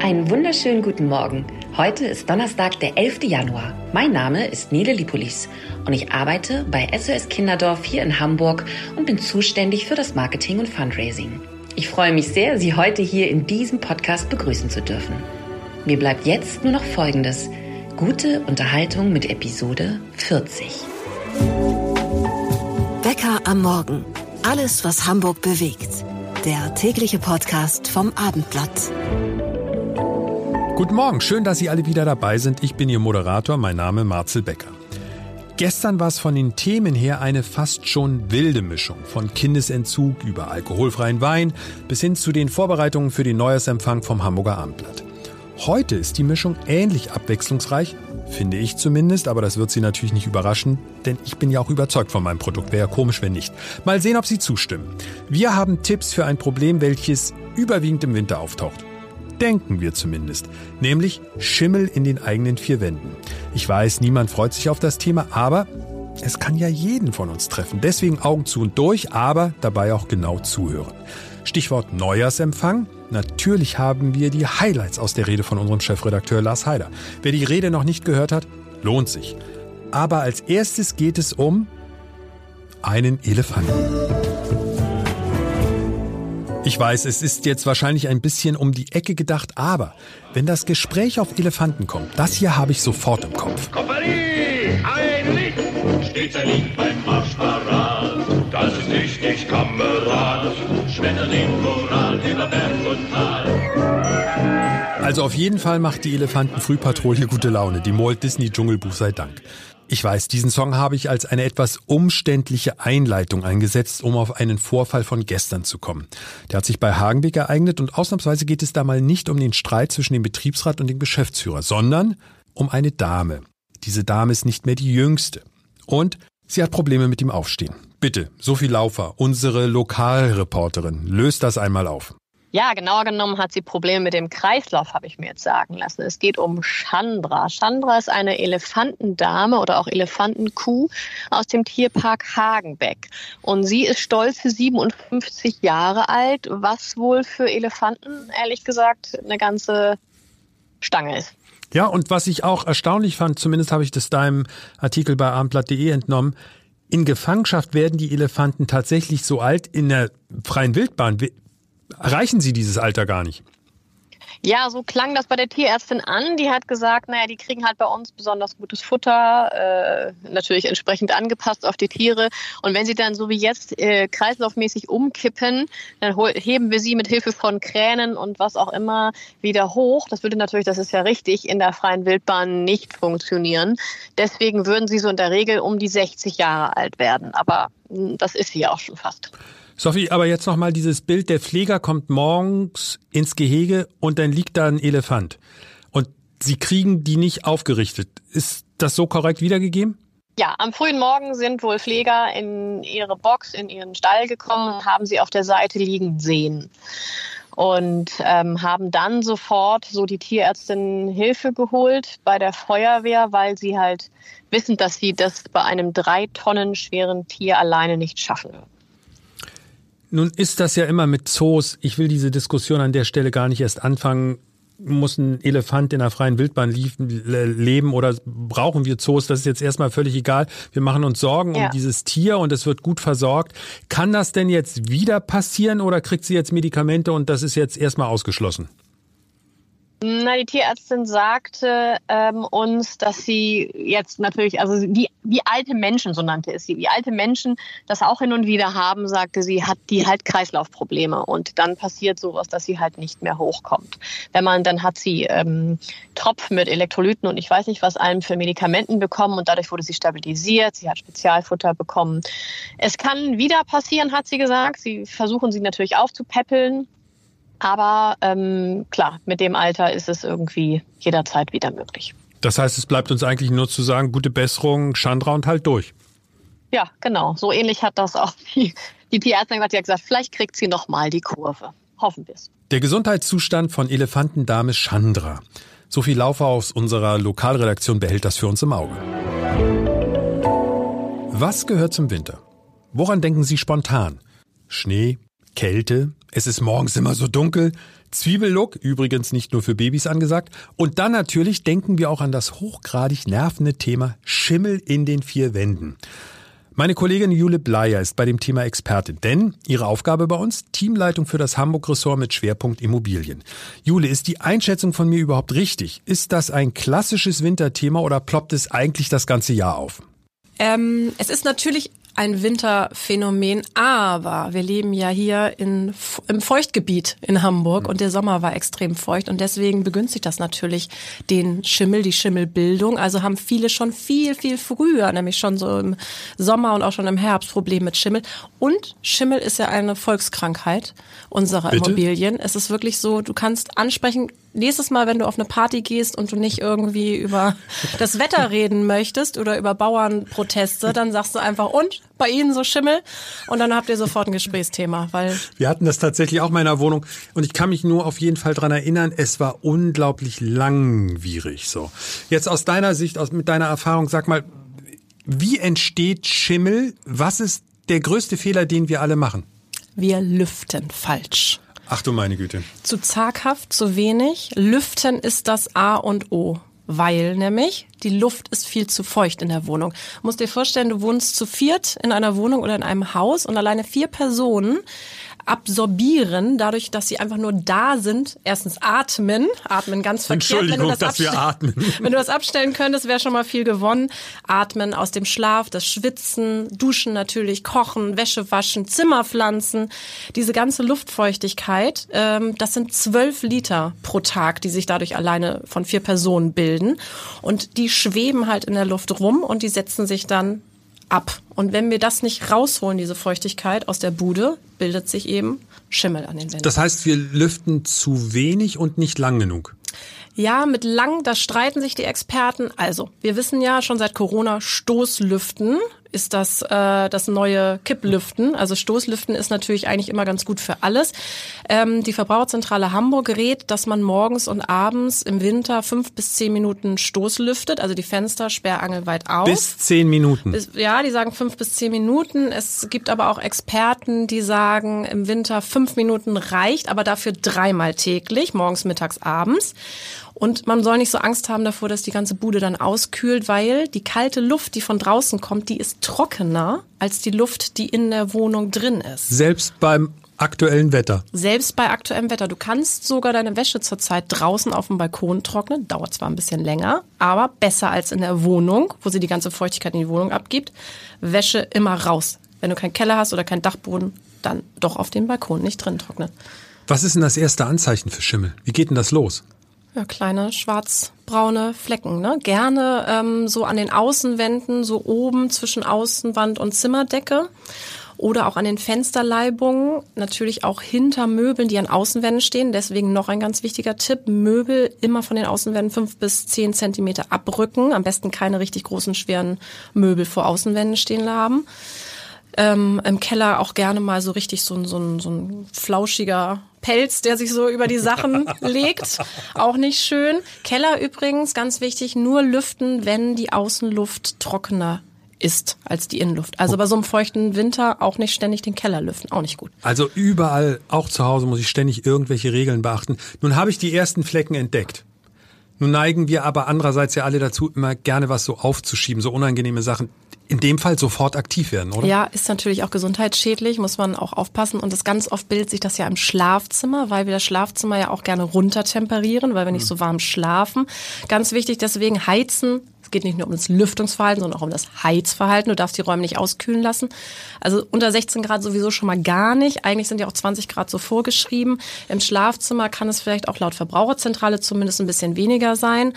Einen wunderschönen guten Morgen. Heute ist Donnerstag, der 11. Januar. Mein Name ist Nele Lipolis und ich arbeite bei SOS Kinderdorf hier in Hamburg und bin zuständig für das Marketing und Fundraising. Ich freue mich sehr, Sie heute hier in diesem Podcast begrüßen zu dürfen. Mir bleibt jetzt nur noch Folgendes. Gute Unterhaltung mit Episode 40. Wecker am Morgen. Alles, was Hamburg bewegt. Der tägliche Podcast vom Abendblatt. Guten Morgen, schön, dass Sie alle wieder dabei sind. Ich bin Ihr Moderator, mein Name Marcel Becker. Gestern war es von den Themen her eine fast schon wilde Mischung. Von Kindesentzug über alkoholfreien Wein bis hin zu den Vorbereitungen für den Neujahrsempfang vom Hamburger Abendblatt. Heute ist die Mischung ähnlich abwechslungsreich, finde ich zumindest, aber das wird Sie natürlich nicht überraschen, denn ich bin ja auch überzeugt von meinem Produkt. Wäre ja komisch, wenn nicht. Mal sehen, ob Sie zustimmen. Wir haben Tipps für ein Problem, welches überwiegend im Winter auftaucht. Denken wir zumindest. Nämlich Schimmel in den eigenen vier Wänden. Ich weiß, niemand freut sich auf das Thema, aber es kann ja jeden von uns treffen. Deswegen Augen zu und durch, aber dabei auch genau zuhören. Stichwort Neujahrsempfang. Natürlich haben wir die Highlights aus der Rede von unserem Chefredakteur Lars Heider. Wer die Rede noch nicht gehört hat, lohnt sich. Aber als erstes geht es um einen Elefanten. Ich weiß, es ist jetzt wahrscheinlich ein bisschen um die Ecke gedacht, aber wenn das Gespräch auf Elefanten kommt, das hier habe ich sofort im Kopf. Kompanie, ein Licht, stets ein Licht beim Marschparad. Das ist richtig, Kamerad, Schmetterling, Moral, über Berg und Tal. Also auf jeden Fall macht die Elefanten-Frühpatrouille gute Laune, die Walt Disney Dschungelbuch sei Dank. Ich weiß, diesen Song habe ich als eine etwas umständliche Einleitung eingesetzt, um auf einen Vorfall von gestern zu kommen. Der hat sich bei Hagenbeck ereignet und ausnahmsweise geht es da mal nicht um den Streit zwischen dem Betriebsrat und dem Geschäftsführer, sondern um eine Dame. Diese Dame ist nicht mehr die jüngste. Und sie hat Probleme mit dem Aufstehen. Bitte, Sophie Laufer, unsere Lokalreporterin, löst das einmal auf. Ja, genauer genommen hat sie Probleme mit dem Kreislauf, habe ich mir jetzt sagen lassen. Es geht um Chandra. Chandra ist eine Elefantendame oder auch Elefantenkuh aus dem Tierpark Hagenbeck. Und sie ist stolze 57 Jahre alt, was wohl für Elefanten, ehrlich gesagt, eine ganze Stange ist. Ja, und was ich auch erstaunlich fand, zumindest habe ich das deinem Artikel bei abendblatt.de entnommen, in Gefangenschaft werden die Elefanten tatsächlich so alt in der freien Wildbahn erreichen sie dieses Alter gar nicht. Ja, so klang das bei der Tierärztin an. Die hat gesagt, naja, die kriegen halt bei uns besonders gutes Futter, äh, natürlich entsprechend angepasst auf die Tiere. Und wenn sie dann so wie jetzt äh, kreislaufmäßig umkippen, dann heben wir sie mit Hilfe von Kränen und was auch immer wieder hoch. Das würde natürlich, das ist ja richtig, in der freien Wildbahn nicht funktionieren. Deswegen würden sie so in der Regel um die 60 Jahre alt werden. Aber hm, das ist sie auch schon fast. Sophie, aber jetzt nochmal dieses Bild, der Pfleger kommt morgens ins Gehege und dann liegt da ein Elefant. Und Sie kriegen die nicht aufgerichtet. Ist das so korrekt wiedergegeben? Ja, am frühen Morgen sind wohl Pfleger in ihre Box, in ihren Stall gekommen und haben sie auf der Seite liegen sehen. Und ähm, haben dann sofort so die Tierärztin Hilfe geholt bei der Feuerwehr, weil sie halt wissen, dass sie das bei einem drei Tonnen schweren Tier alleine nicht schaffen. Nun ist das ja immer mit Zoos. Ich will diese Diskussion an der Stelle gar nicht erst anfangen. Muss ein Elefant in der freien Wildbahn leben oder brauchen wir Zoos? Das ist jetzt erstmal völlig egal. Wir machen uns Sorgen ja. um dieses Tier und es wird gut versorgt. Kann das denn jetzt wieder passieren oder kriegt sie jetzt Medikamente und das ist jetzt erstmal ausgeschlossen? Na, die Tierärztin sagte ähm, uns, dass sie jetzt natürlich, also wie, wie alte Menschen, so nannte es sie, wie alte Menschen das auch hin und wieder haben, sagte sie, hat die halt Kreislaufprobleme und dann passiert sowas, dass sie halt nicht mehr hochkommt. Wenn man, dann hat sie ähm, Tropf mit Elektrolyten und ich weiß nicht, was allem für Medikamenten bekommen und dadurch wurde sie stabilisiert, sie hat Spezialfutter bekommen. Es kann wieder passieren, hat sie gesagt. Sie versuchen sie natürlich aufzupäppeln, aber ähm, klar, mit dem Alter ist es irgendwie jederzeit wieder möglich. Das heißt, es bleibt uns eigentlich nur zu sagen, gute Besserung, Chandra und halt durch. Ja, genau. So ähnlich hat das auch die, die Tierärztin gesagt. Die hat gesagt, vielleicht kriegt sie nochmal die Kurve. Hoffen wir es. Der Gesundheitszustand von Elefantendame Chandra. Sophie Laufer aus unserer Lokalredaktion behält das für uns im Auge. Was gehört zum Winter? Woran denken Sie spontan? Schnee, Kälte, es ist morgens immer so dunkel, Zwiebellook, übrigens nicht nur für Babys angesagt. Und dann natürlich denken wir auch an das hochgradig nervende Thema Schimmel in den vier Wänden. Meine Kollegin Jule Bleier ist bei dem Thema Expertin, denn ihre Aufgabe bei uns Teamleitung für das Hamburg-Ressort mit Schwerpunkt Immobilien. Jule, ist die Einschätzung von mir überhaupt richtig? Ist das ein klassisches Winterthema oder ploppt es eigentlich das ganze Jahr auf? Ähm, es ist natürlich ein Winterphänomen, aber wir leben ja hier in, im Feuchtgebiet in Hamburg und der Sommer war extrem feucht und deswegen begünstigt das natürlich den Schimmel, die Schimmelbildung. Also haben viele schon viel, viel früher, nämlich schon so im Sommer und auch schon im Herbst Probleme mit Schimmel. Und Schimmel ist ja eine Volkskrankheit unserer Bitte? Immobilien. Es ist wirklich so, du kannst ansprechen, nächstes Mal, wenn du auf eine Party gehst und du nicht irgendwie über das Wetter reden möchtest oder über Bauernproteste, dann sagst du einfach, und bei Ihnen so Schimmel? Und dann habt ihr sofort ein Gesprächsthema, weil Wir hatten das tatsächlich auch in meiner Wohnung und ich kann mich nur auf jeden Fall dran erinnern, es war unglaublich langwierig so. Jetzt aus deiner Sicht, aus, mit deiner Erfahrung, sag mal, wie entsteht Schimmel? Was ist der größte Fehler, den wir alle machen? wir lüften falsch. Ach du meine Güte. Zu zaghaft, zu wenig. Lüften ist das A und O. Weil nämlich die Luft ist viel zu feucht in der Wohnung. Musst dir vorstellen, du wohnst zu viert in einer Wohnung oder in einem Haus und alleine vier Personen absorbieren, dadurch, dass sie einfach nur da sind. Erstens atmen, atmen ganz verkehrt. Entschuldigung, das dass wir atmen. Wenn du das abstellen könntest, wäre schon mal viel gewonnen. Atmen aus dem Schlaf, das Schwitzen, Duschen natürlich, Kochen, Wäsche waschen, Zimmer pflanzen. Diese ganze Luftfeuchtigkeit, ähm, das sind zwölf Liter pro Tag, die sich dadurch alleine von vier Personen bilden. Und die schweben halt in der Luft rum und die setzen sich dann ab. Und wenn wir das nicht rausholen, diese Feuchtigkeit aus der Bude, bildet sich eben Schimmel an den Wänden. Das heißt, wir lüften zu wenig und nicht lang genug. Ja, mit lang, da streiten sich die Experten. Also, wir wissen ja schon seit Corona, Stoßlüften ist das äh, das neue Kipplüften. Also Stoßlüften ist natürlich eigentlich immer ganz gut für alles. Ähm, die Verbraucherzentrale Hamburg rät, dass man morgens und abends im Winter fünf bis zehn Minuten Stoßlüftet, also die Fenster sperrangelweit auf. Bis zehn Minuten. Bis- Ja, die sagen fünf bis zehn Minuten. Es gibt aber auch Experten, die sagen, im Winter fünf Minuten reicht, aber dafür dreimal täglich, morgens, mittags, abends. Und man soll nicht so Angst haben davor, dass die ganze Bude dann auskühlt, weil die kalte Luft, die von draußen kommt, die ist trockener als die Luft, die in der Wohnung drin ist. Selbst beim aktuellen Wetter. Selbst bei aktuellem Wetter. Du kannst sogar deine Wäsche zurzeit draußen auf dem Balkon trocknen. Dauert zwar ein bisschen länger, aber besser als in der Wohnung, wo sie die ganze Feuchtigkeit in die Wohnung abgibt. Wäsche immer raus. Wenn du keinen Keller hast oder keinen Dachboden, dann doch auf dem Balkon nicht drin trocknen. Was ist denn das erste Anzeichen für Schimmel? Wie geht denn das los? Ja, kleine schwarz-braune Flecken. Ne? Gerne ähm, so an den Außenwänden, so oben zwischen Außenwand und Zimmerdecke. Oder auch an den Fensterleibungen, natürlich auch hinter Möbeln, die an Außenwänden stehen. Deswegen noch ein ganz wichtiger Tipp. Möbel immer von den Außenwänden fünf bis zehn Zentimeter abrücken. Am besten keine richtig großen, schweren Möbel vor Außenwänden stehen haben. Ähm, Im Keller auch gerne mal so richtig so ein, so, ein, so ein flauschiger Pelz, der sich so über die Sachen legt. Auch nicht schön. Keller übrigens, ganz wichtig, nur lüften, wenn die Außenluft trockener ist als die Innenluft. Also bei so einem feuchten Winter auch nicht ständig den Keller lüften, auch nicht gut. Also überall, auch zu Hause, muss ich ständig irgendwelche Regeln beachten. Nun habe ich die ersten Flecken entdeckt. Nun neigen wir aber andererseits ja alle dazu, immer gerne was so aufzuschieben, so unangenehme Sachen. In dem Fall sofort aktiv werden, oder? Ja, ist natürlich auch gesundheitsschädlich, muss man auch aufpassen. Und das ganz oft bildet sich das ja im Schlafzimmer, weil wir das Schlafzimmer ja auch gerne runtertemperieren, weil wir nicht so warm schlafen. Ganz wichtig, deswegen heizen. Es geht nicht nur um das Lüftungsverhalten, sondern auch um das Heizverhalten. Du darfst die Räume nicht auskühlen lassen. Also unter 16 Grad sowieso schon mal gar nicht. Eigentlich sind ja auch 20 Grad so vorgeschrieben. Im Schlafzimmer kann es vielleicht auch laut Verbraucherzentrale zumindest ein bisschen weniger sein.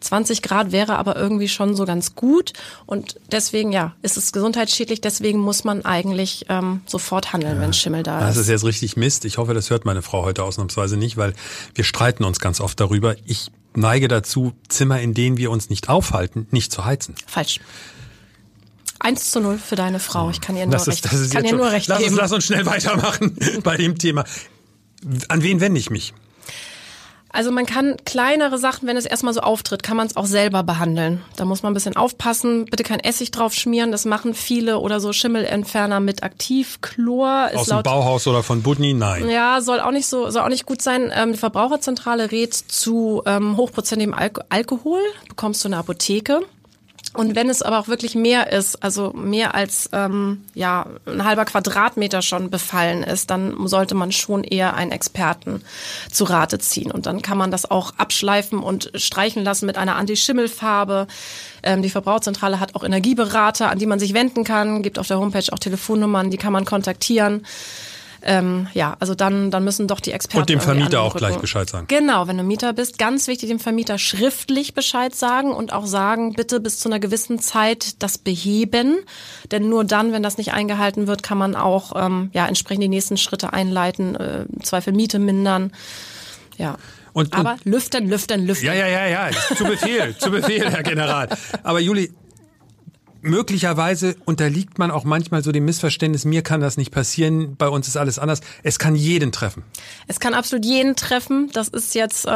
20 Grad wäre aber irgendwie schon so ganz gut. Und deswegen, ja, ist es gesundheitsschädlich. Deswegen muss man eigentlich ähm, sofort handeln, wenn Schimmel da Das ist. ist jetzt richtig Mist. Ich hoffe, das hört meine Frau heute ausnahmsweise nicht, weil wir streiten uns ganz oft darüber. Ich neige dazu, Zimmer, in denen wir uns nicht aufhalten, nicht zu heizen. Falsch. 1 zu 0 für deine Frau. Ich kann ihr nur Das recht, ist, das ist kann ihr schon, nur recht lass, uns, geben. lass uns schnell weitermachen bei dem Thema. An wen wende ich mich? Also man kann kleinere Sachen, wenn es erstmal so auftritt, kann man es auch selber behandeln. Da muss man ein bisschen aufpassen. Bitte kein Essig drauf schmieren, das machen viele oder so Schimmelentferner mit Aktivchlor. Aus dem Bauhaus oder von Budni? Nein. Ja, soll auch nicht so, soll auch nicht gut sein. Ähm, die Verbraucherzentrale rät zu ähm, hochprozentigem Al Alkohol, bekommst du in der Apotheke. Und wenn es aber auch wirklich mehr ist, also mehr als ähm, ja ein halber Quadratmeter schon befallen ist, dann sollte man schon eher einen Experten zu Rate ziehen. Und dann kann man das auch abschleifen und streichen lassen mit einer Anti-Schimmel-Farbe. Ähm, die Verbraucherzentrale hat auch Energieberater, an die man sich wenden kann, gibt auf der Homepage auch Telefonnummern, die kann man kontaktieren. Ähm, ja, also dann, dann müssen doch die Experten. Und dem Vermieter auch gleich Bescheid sagen. Genau, wenn du Mieter bist, ganz wichtig, dem Vermieter schriftlich Bescheid sagen und auch sagen, bitte bis zu einer gewissen Zeit das beheben. Denn nur dann, wenn das nicht eingehalten wird, kann man auch ähm, ja, entsprechend die nächsten Schritte einleiten, äh, Zweifel Miete mindern. Ja. Und, Aber und, lüften, lüften, lüften. Ja, ja, ja, ja. Zu Befehl, zu Befehl, Herr General. Aber Juli, möglicherweise unterliegt man auch manchmal so dem Missverständnis, mir kann das nicht passieren, bei uns ist alles anders. Es kann jeden treffen. Es kann absolut jeden treffen. Das ist jetzt, äh,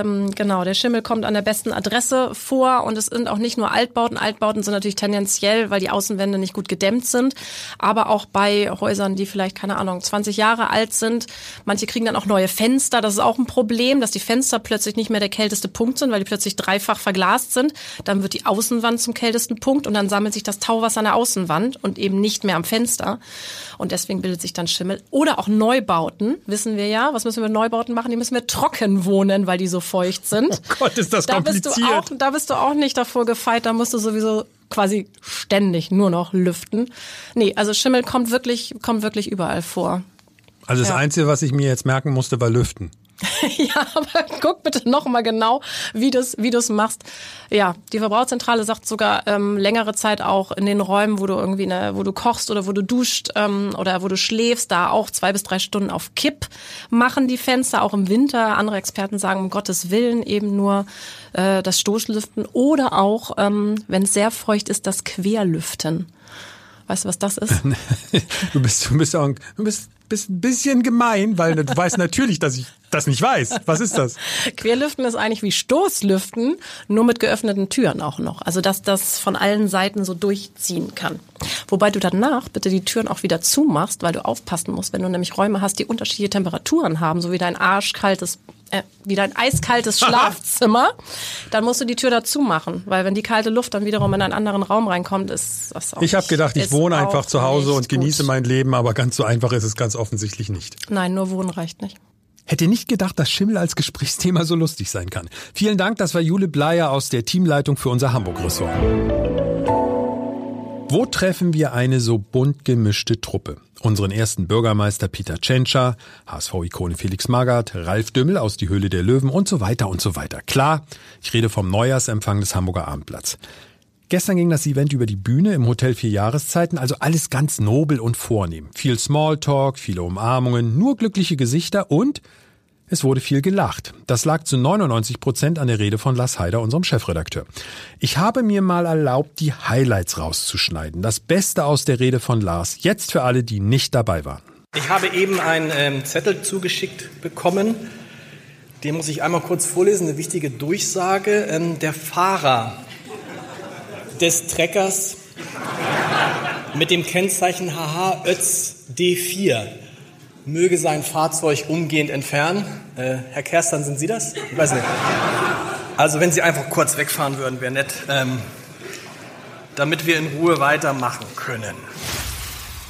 ähm, genau, der Schimmel kommt an der besten Adresse vor und es sind auch nicht nur Altbauten. Altbauten sind natürlich tendenziell, weil die Außenwände nicht gut gedämmt sind, aber auch bei Häusern, die vielleicht, keine Ahnung, 20 Jahre alt sind. Manche kriegen dann auch neue Fenster. Das ist auch ein Problem, dass die Fenster plötzlich nicht mehr der kälteste Punkt sind, weil die plötzlich dreifach verglast sind. Dann wird die Außenwand zum kältesten Punkt und dann sammelt sammelt sich das Tauwasser an der Außenwand und eben nicht mehr am Fenster. Und deswegen bildet sich dann Schimmel. Oder auch Neubauten, wissen wir ja. Was müssen wir mit Neubauten machen? Die müssen wir trocken wohnen, weil die so feucht sind. Oh Gott, ist das da kompliziert. Bist du auch, da bist du auch nicht davor gefeit. Da musst du sowieso quasi ständig nur noch lüften. Nee, also Schimmel kommt wirklich, kommt wirklich überall vor. Also das ja. Einzige, was ich mir jetzt merken musste, war lüften. ja, aber guck bitte noch mal genau, wie du es wie du's machst. Ja, die Verbraucherzentrale sagt sogar ähm, längere Zeit auch in den Räumen, wo du irgendwie eine, wo du kochst oder wo du duscht ähm, oder wo du schläfst, da auch zwei bis drei Stunden auf Kipp machen die Fenster, auch im Winter. Andere Experten sagen, um Gottes Willen eben nur äh, das Stoßlüften oder auch, ähm, wenn es sehr feucht ist, das Querlüften. Weißt du, was das ist? du bist, du bist, auch, du bist, bist ein bisschen gemein, weil du weißt natürlich, dass ich das nicht weiß. Was ist das? Querlüften ist eigentlich wie Stoßlüften, nur mit geöffneten Türen auch noch. Also, dass das von allen Seiten so durchziehen kann. Wobei du danach bitte die Türen auch wieder zumachst, weil du aufpassen musst, wenn du nämlich Räume hast, die unterschiedliche Temperaturen haben, so wie dein arschkaltes äh, wieder ein eiskaltes Schlafzimmer, dann musst du die Tür dazu machen, weil wenn die kalte Luft dann wiederum in einen anderen Raum reinkommt, ist das auch Ich habe gedacht, ich wohne einfach zu Hause und genieße gut. mein Leben, aber ganz so einfach ist es ganz offensichtlich nicht. Nein, nur wohnen reicht nicht. Hätte nicht gedacht, dass Schimmel als Gesprächsthema so lustig sein kann. Vielen Dank, das war Jule Bleier aus der Teamleitung für unser Hamburg-Ressort. Wo treffen wir eine so bunt gemischte Truppe? Unseren ersten Bürgermeister Peter Tschentscher, HSV-Ikone Felix Magath, Ralf Dümmel aus Die Höhle der Löwen und so weiter und so weiter. Klar, ich rede vom Neujahrsempfang des Hamburger Abendblatts. Gestern ging das Event über die Bühne im Hotel Vier Jahreszeiten, also alles ganz nobel und vornehm. Viel Smalltalk, viele Umarmungen, nur glückliche Gesichter und es wurde viel gelacht. Das lag zu 99 Prozent an der Rede von Lars Heider, unserem Chefredakteur. Ich habe mir mal erlaubt, die Highlights rauszuschneiden. Das Beste aus der Rede von Lars. Jetzt für alle, die nicht dabei waren. Ich habe eben einen ähm, Zettel zugeschickt bekommen. Den muss ich einmal kurz vorlesen. Eine wichtige Durchsage. Ähm, der Fahrer des Treckers mit dem Kennzeichen HH Ötz D4 möge sein Fahrzeug umgehend entfernen. Äh, Herr Kerstern, sind Sie das? Ich weiß nicht. Also wenn Sie einfach kurz wegfahren würden, wäre nett, ähm, damit wir in Ruhe weitermachen können.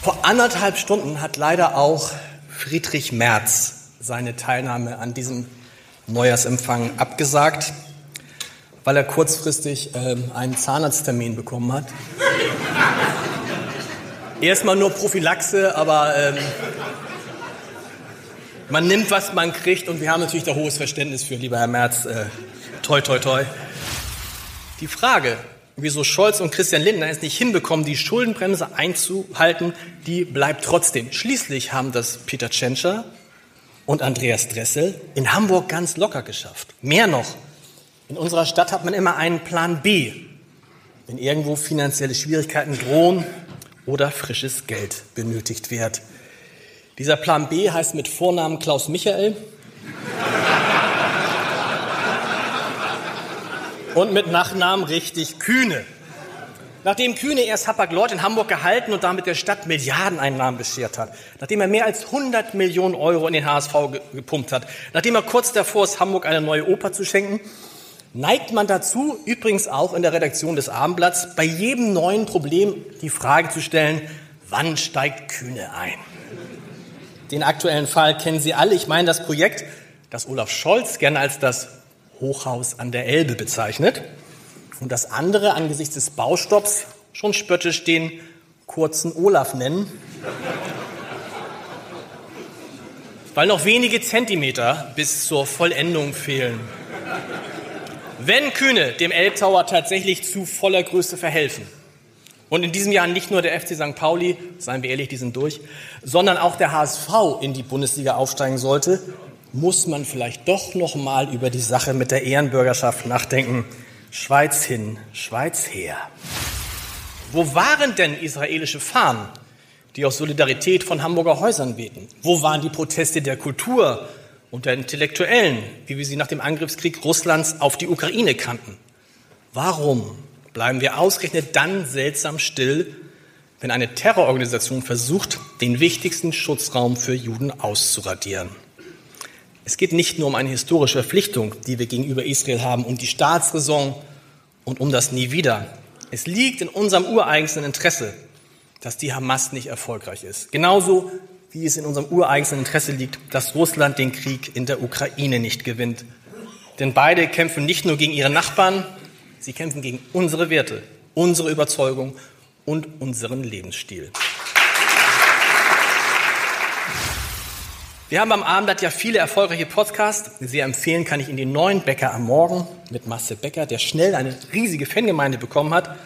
Vor anderthalb Stunden hat leider auch Friedrich Merz seine Teilnahme an diesem Neujahrsempfang abgesagt weil er kurzfristig ähm, einen Zahnarzttermin bekommen hat. Erstmal nur Prophylaxe, aber ähm, man nimmt, was man kriegt und wir haben natürlich da hohes Verständnis für, lieber Herr Merz. Äh, toi, toi, toi. Die Frage, wieso Scholz und Christian Lindner es nicht hinbekommen, die Schuldenbremse einzuhalten, die bleibt trotzdem. Schließlich haben das Peter Tschentscher und Andreas Dressel in Hamburg ganz locker geschafft. Mehr noch, in unserer Stadt hat man immer einen Plan B, wenn irgendwo finanzielle Schwierigkeiten drohen oder frisches Geld benötigt wird. Dieser Plan B heißt mit Vornamen Klaus Michael. Und mit Nachnamen richtig Kühne. Nachdem Kühne erst Hapag-Lloyd in Hamburg gehalten und damit der Stadt Milliardeneinnahmen beschert hat, nachdem er mehr als 100 Millionen Euro in den HSV gepumpt hat, nachdem er kurz davor ist, Hamburg eine neue Oper zu schenken, neigt man dazu, übrigens auch in der Redaktion des Abendblatts, bei jedem neuen Problem die Frage zu stellen, wann steigt Kühne ein? Den aktuellen Fall kennen Sie alle. Ich meine das Projekt, das Olaf Scholz gerne als das Hochhaus an der Elbe bezeichnet und das andere angesichts des Baustopps schon spöttisch den kurzen Olaf nennen, weil noch wenige Zentimeter bis zur Vollendung fehlen. Wenn Kühne dem Elbtower tatsächlich zu voller Größe verhelfen und in diesem Jahr nicht nur der FC St. Pauli, seien wir ehrlich, die sind durch, sondern auch der HSV in die Bundesliga aufsteigen sollte, muss man vielleicht doch noch mal über die Sache mit der Ehrenbürgerschaft nachdenken. Schweiz hin, Schweiz her. Wo waren denn israelische Fahnen, die aus Solidarität von Hamburger Häusern beten? Wo waren die Proteste der Kultur und der Intellektuellen, wie wir sie nach dem Angriffskrieg Russlands auf die Ukraine kannten? Warum bleiben wir ausgerechnet dann seltsam still, wenn eine Terrororganisation versucht, den wichtigsten Schutzraum für Juden auszuradieren? Es geht nicht nur um eine historische Verpflichtung, die wir gegenüber Israel haben, um die Staatsräson und um das Nie wieder. Es liegt in unserem ureigensten Interesse, dass die Hamas nicht erfolgreich ist. Genauso wie es in unserem ureigensten Interesse liegt, dass Russland den Krieg in der Ukraine nicht gewinnt. Denn beide kämpfen nicht nur gegen ihre Nachbarn, sie kämpfen gegen unsere Werte, unsere Überzeugung und unseren Lebensstil. Wir haben am Abendblatt ja viele erfolgreiche Podcasts. Sehr empfehlen kann ich Ihnen den neuen Bäcker am Morgen mit Marcel Becker, der schnell eine riesige Fangemeinde bekommen hat.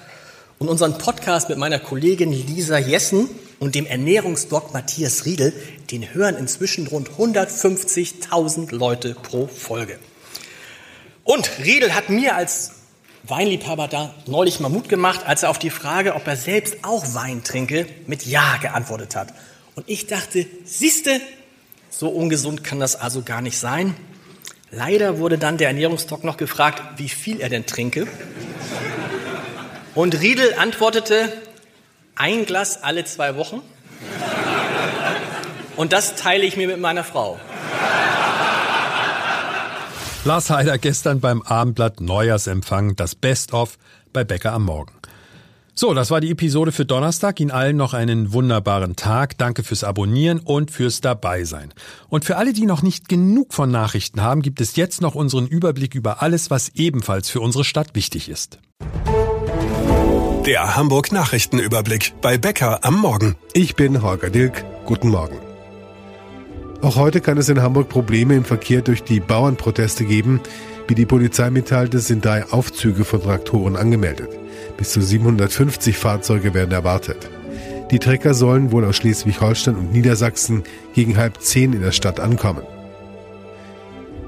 Und unseren Podcast mit meiner Kollegin Lisa Jessen und dem Ernährungsdoc Matthias Riedel, den hören inzwischen rund 150.000 Leute pro Folge. Und Riedel hat mir als Weinliebhaber da neulich mal Mut gemacht, als er auf die Frage, ob er selbst auch Wein trinke, mit Ja geantwortet hat. Und ich dachte, siehste, so ungesund kann das also gar nicht sein. Leider wurde dann der Ernährungsdoc noch gefragt, wie viel er denn trinke. Und Riedel antwortete, ein Glas alle zwei Wochen. Und das teile ich mir mit meiner Frau. Lars Heider gestern beim Abendblatt Neujahrsempfang, das Best-of bei Bäcker am Morgen. So, das war die Episode für Donnerstag. Ihnen allen noch einen wunderbaren Tag. Danke fürs Abonnieren und fürs Dabeisein. Und für alle, die noch nicht genug von Nachrichten haben, gibt es jetzt noch unseren Überblick über alles, was ebenfalls für unsere Stadt wichtig ist. Der Hamburg Nachrichtenüberblick bei Bäcker am Morgen. Ich bin Holger Dilk. Guten Morgen. Auch heute kann es in Hamburg Probleme im Verkehr durch die Bauernproteste geben. Wie die Polizei mitteilte, sind drei Aufzüge von Traktoren angemeldet. Bis zu 750 Fahrzeuge werden erwartet. Die Trecker sollen wohl aus Schleswig-Holstein und Niedersachsen gegen halb zehn in der Stadt ankommen.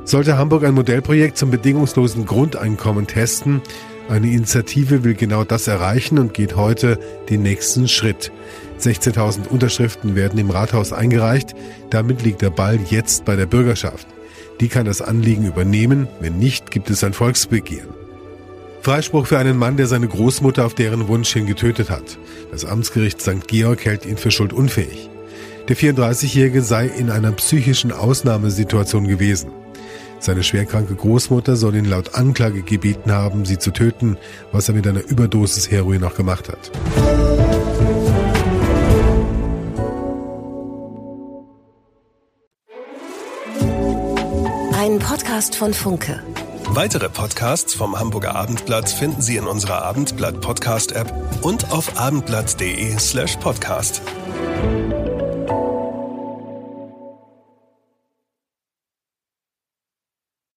Sollte Hamburg ein Modellprojekt zum bedingungslosen Grundeinkommen testen, eine Initiative will genau das erreichen und geht heute den nächsten Schritt. 16.000 Unterschriften werden im Rathaus eingereicht. Damit liegt der Ball jetzt bei der Bürgerschaft. Die kann das Anliegen übernehmen. Wenn nicht, gibt es ein Volksbegehren. Freispruch für einen Mann, der seine Großmutter auf deren Wunsch hin getötet hat. Das Amtsgericht St. Georg hält ihn für schuldunfähig. Der 34-Jährige sei in einer psychischen Ausnahmesituation gewesen. Seine schwerkranke Großmutter soll ihn laut Anklage gebeten haben, sie zu töten, was er mit einer Überdosis Heroin noch gemacht hat. Ein Podcast von Funke. Weitere Podcasts vom Hamburger Abendblatt finden Sie in unserer Abendblatt Podcast App und auf abendblatt.de slash podcast.